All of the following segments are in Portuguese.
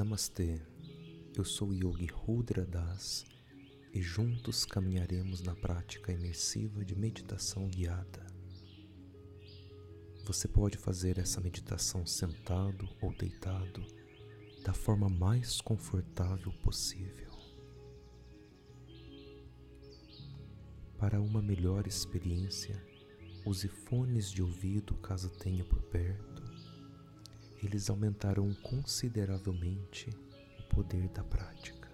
Namastê, eu sou Yogi Rudra Das e juntos caminharemos na prática imersiva de meditação guiada. Você pode fazer essa meditação sentado ou deitado da forma mais confortável possível. Para uma melhor experiência, use fones de ouvido caso tenha por perto. Eles aumentarão consideravelmente o poder da prática.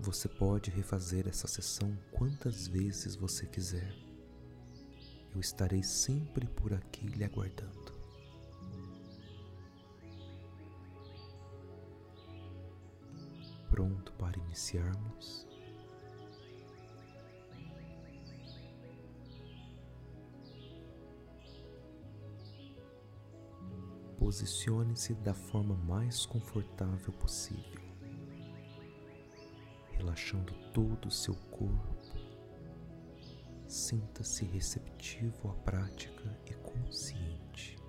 Você pode refazer essa sessão quantas vezes você quiser. Eu estarei sempre por aqui lhe aguardando. Pronto para iniciarmos? Posicione-se da forma mais confortável possível relaxando todo o seu corpo. Sinta-se receptivo à prática e consciente.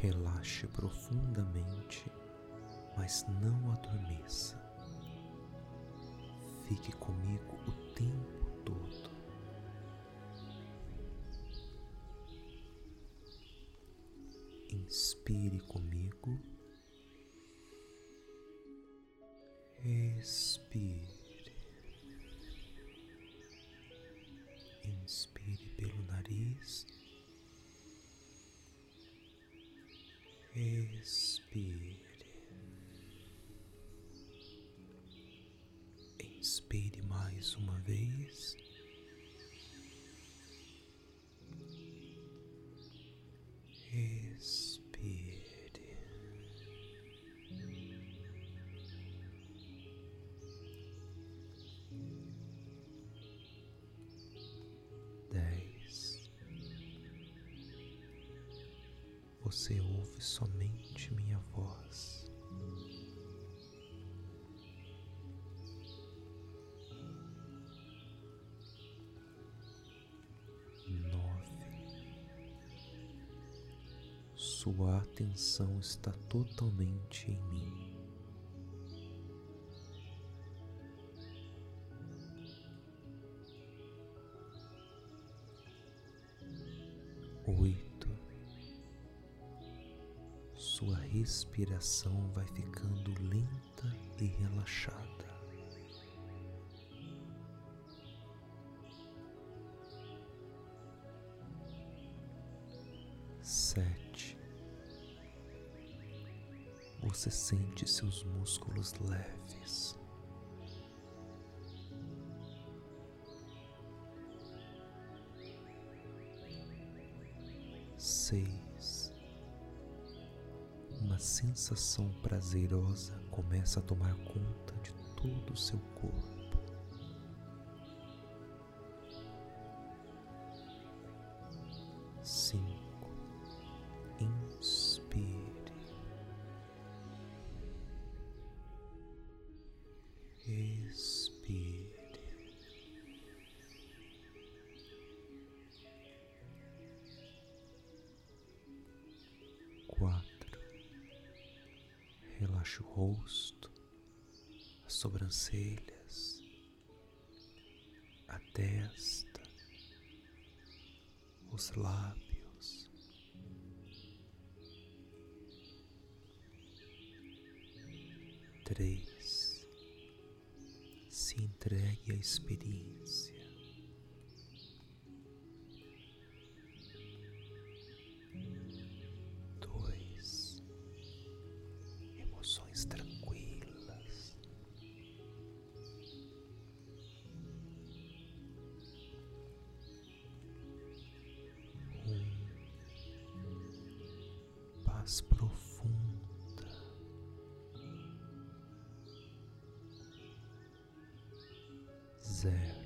Relaxe profundamente, mas não adormeça. Fique comigo o tempo todo. Inspire comigo. Expire. Inspire Expire. Inspire mais uma vez. Você ouve somente minha voz. Nove. Sua atenção está totalmente em mim. Respiração vai ficando lenta e relaxada. Sete, você sente seus músculos leves. seis. Uma sensação prazerosa começa a tomar conta de todo o seu corpo. Cinco. O rosto, as sobrancelhas, a testa, os lábios. Três. Se entregue à experiência. Paz profunda. Zero,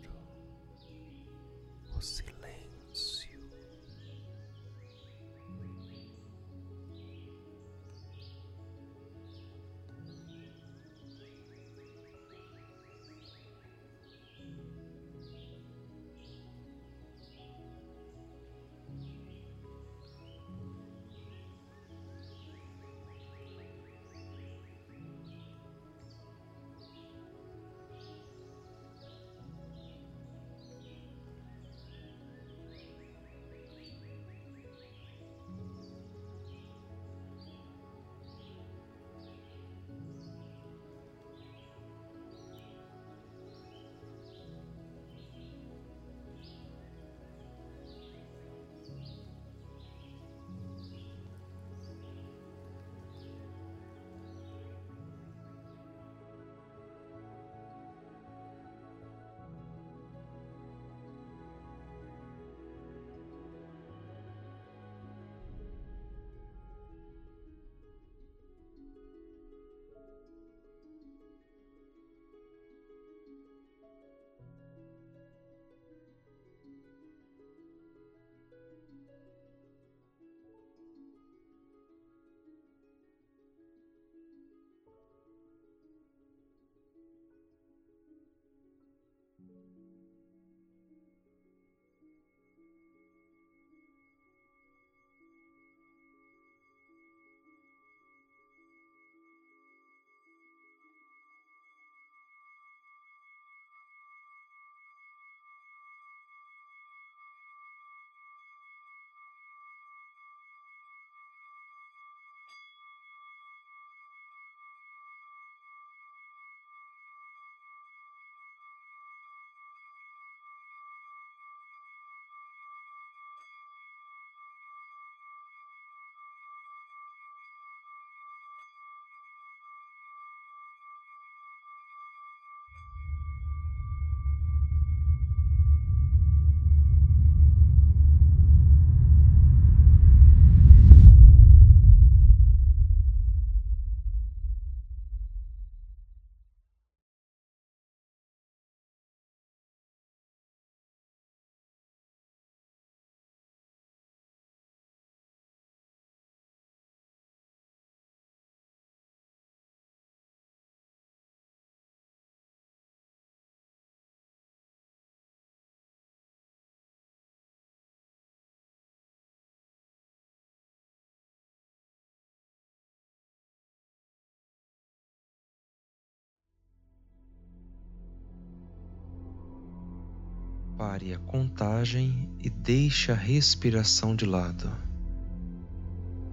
Pare a contagem e deixe a respiração de lado.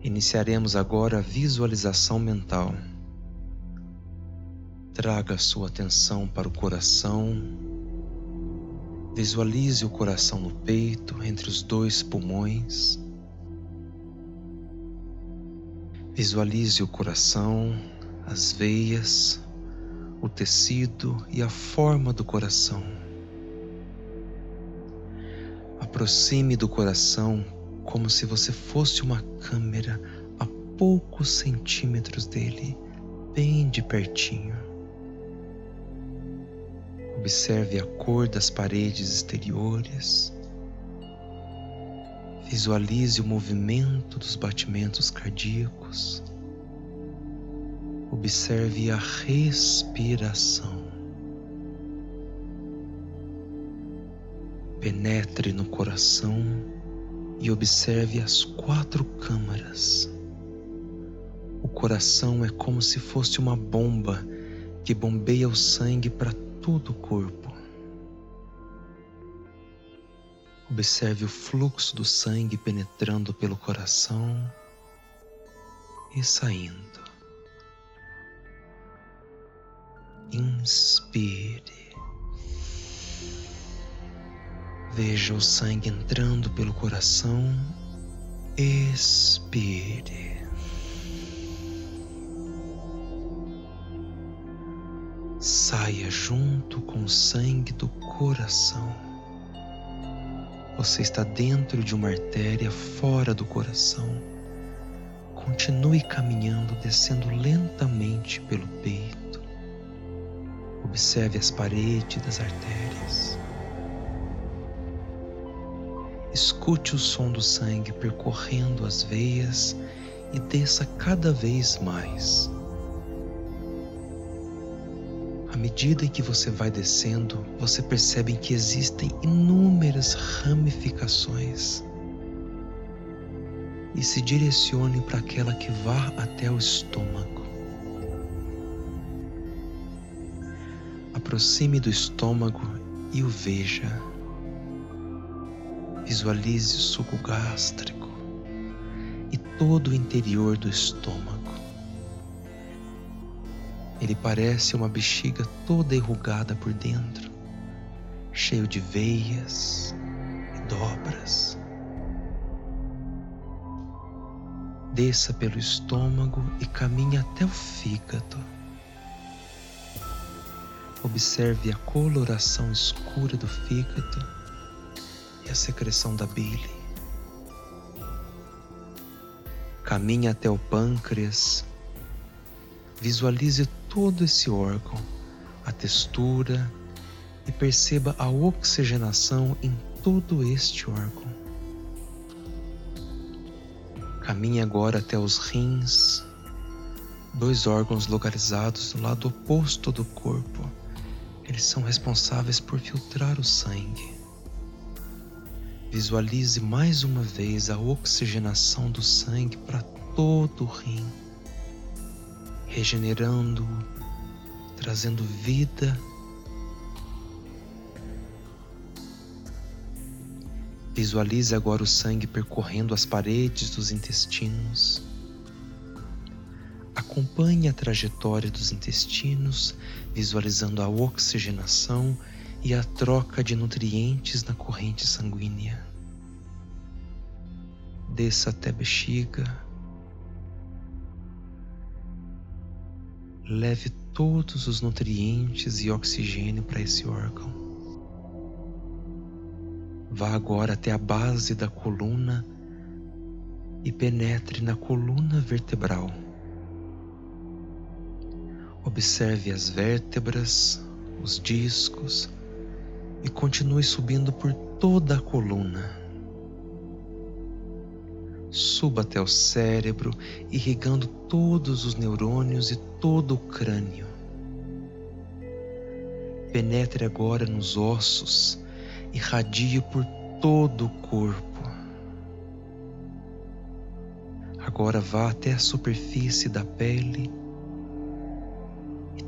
Iniciaremos agora a visualização mental. Traga sua atenção para o coração. Visualize o coração no peito, entre os dois pulmões. Visualize o coração, as veias, o tecido e a forma do coração. Aproxime do coração como se você fosse uma câmera a poucos centímetros dele, bem de pertinho. Observe a cor das paredes exteriores. Visualize o movimento dos batimentos cardíacos. Observe a respiração. Penetre no coração e observe as quatro câmaras. O coração é como se fosse uma bomba que bombeia o sangue para todo o corpo. Observe o fluxo do sangue penetrando pelo coração e saindo. Inspire. Veja o sangue entrando pelo coração. Expire. Saia junto com o sangue do coração. Você está dentro de uma artéria fora do coração. Continue caminhando, descendo lentamente pelo peito Observe as paredes das artérias. Escute o som do sangue percorrendo as veias e desça cada vez mais. À medida que você vai descendo, você percebe que existem inúmeras ramificações. E se direcione para aquela que vá até o estômago. Aproxime do estômago e o veja. Visualize o suco gástrico e todo o interior do estômago. Ele parece uma bexiga toda enrugada por dentro, cheio de veias e dobras. Desça pelo estômago e caminhe até o fígado. Observe a coloração escura do fígado e a secreção da bile. Caminhe até o pâncreas. Visualize todo esse órgão, a textura e perceba a oxigenação em todo este órgão. Caminhe agora até os rins, dois órgãos localizados do lado oposto do corpo eles são responsáveis por filtrar o sangue. Visualize mais uma vez a oxigenação do sangue para todo o rim, regenerando, trazendo vida. Visualize agora o sangue percorrendo as paredes dos intestinos Acompanhe a trajetória dos intestinos, visualizando a oxigenação e a troca de nutrientes na corrente sanguínea. Desça até a bexiga. Leve todos os nutrientes e oxigênio para esse órgão. Vá agora até a base da coluna e penetre na coluna vertebral. Observe as vértebras, os discos e continue subindo por toda a coluna. Suba até o cérebro, irrigando todos os neurônios e todo o crânio. Penetre agora nos ossos, irradie por todo o corpo. Agora vá até a superfície da pele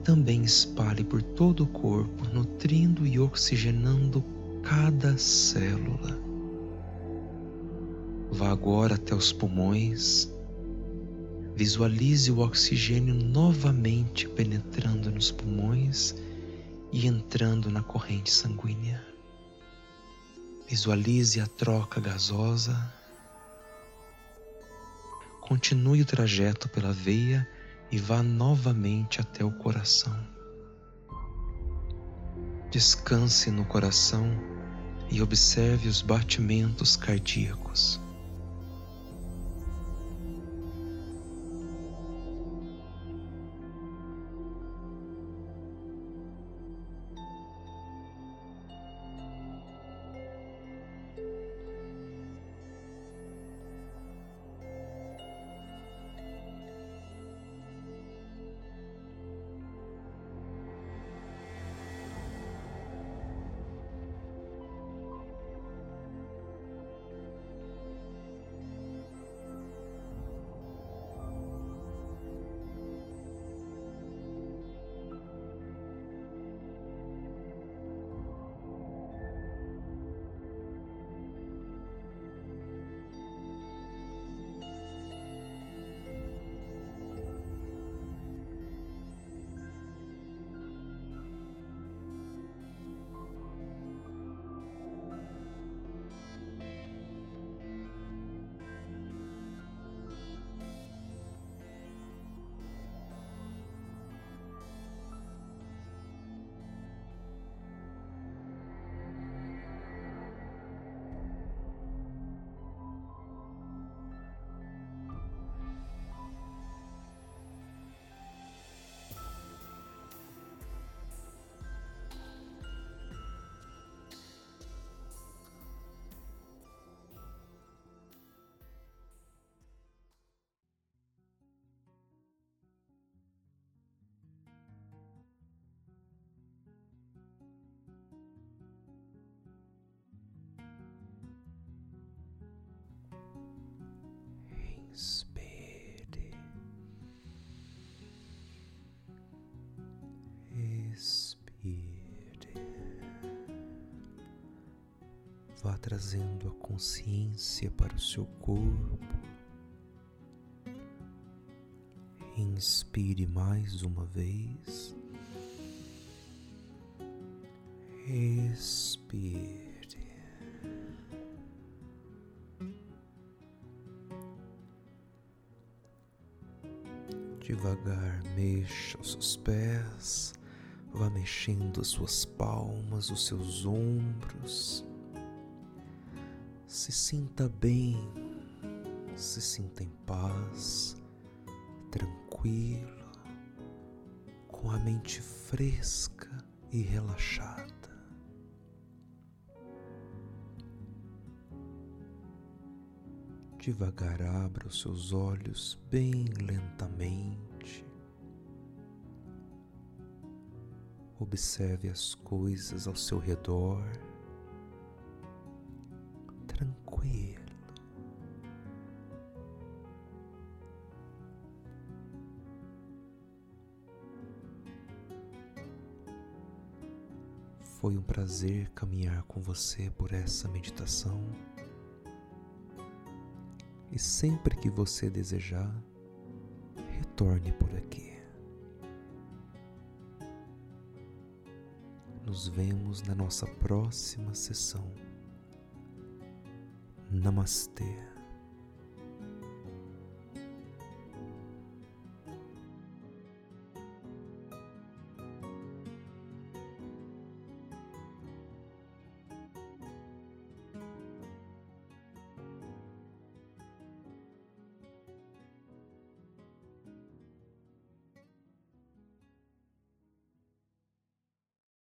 também espalhe por todo o corpo, nutrindo e oxigenando cada célula. Vá agora até os pulmões. Visualize o oxigênio novamente penetrando nos pulmões e entrando na corrente sanguínea. Visualize a troca gasosa. Continue o trajeto pela veia e vá novamente até o coração. Descanse no coração e observe os batimentos cardíacos. Trazendo a consciência para o seu corpo. Inspire mais uma vez. Expire. Devagar mexa os seus pés, vá mexendo as suas palmas, os seus ombros. Se sinta bem, se sinta em paz, tranquilo, com a mente fresca e relaxada. Devagar abra os seus olhos bem lentamente. Observe as coisas ao seu redor. Foi um prazer caminhar com você por essa meditação e sempre que você desejar, retorne por aqui. Nos vemos na nossa próxima sessão. Namastê.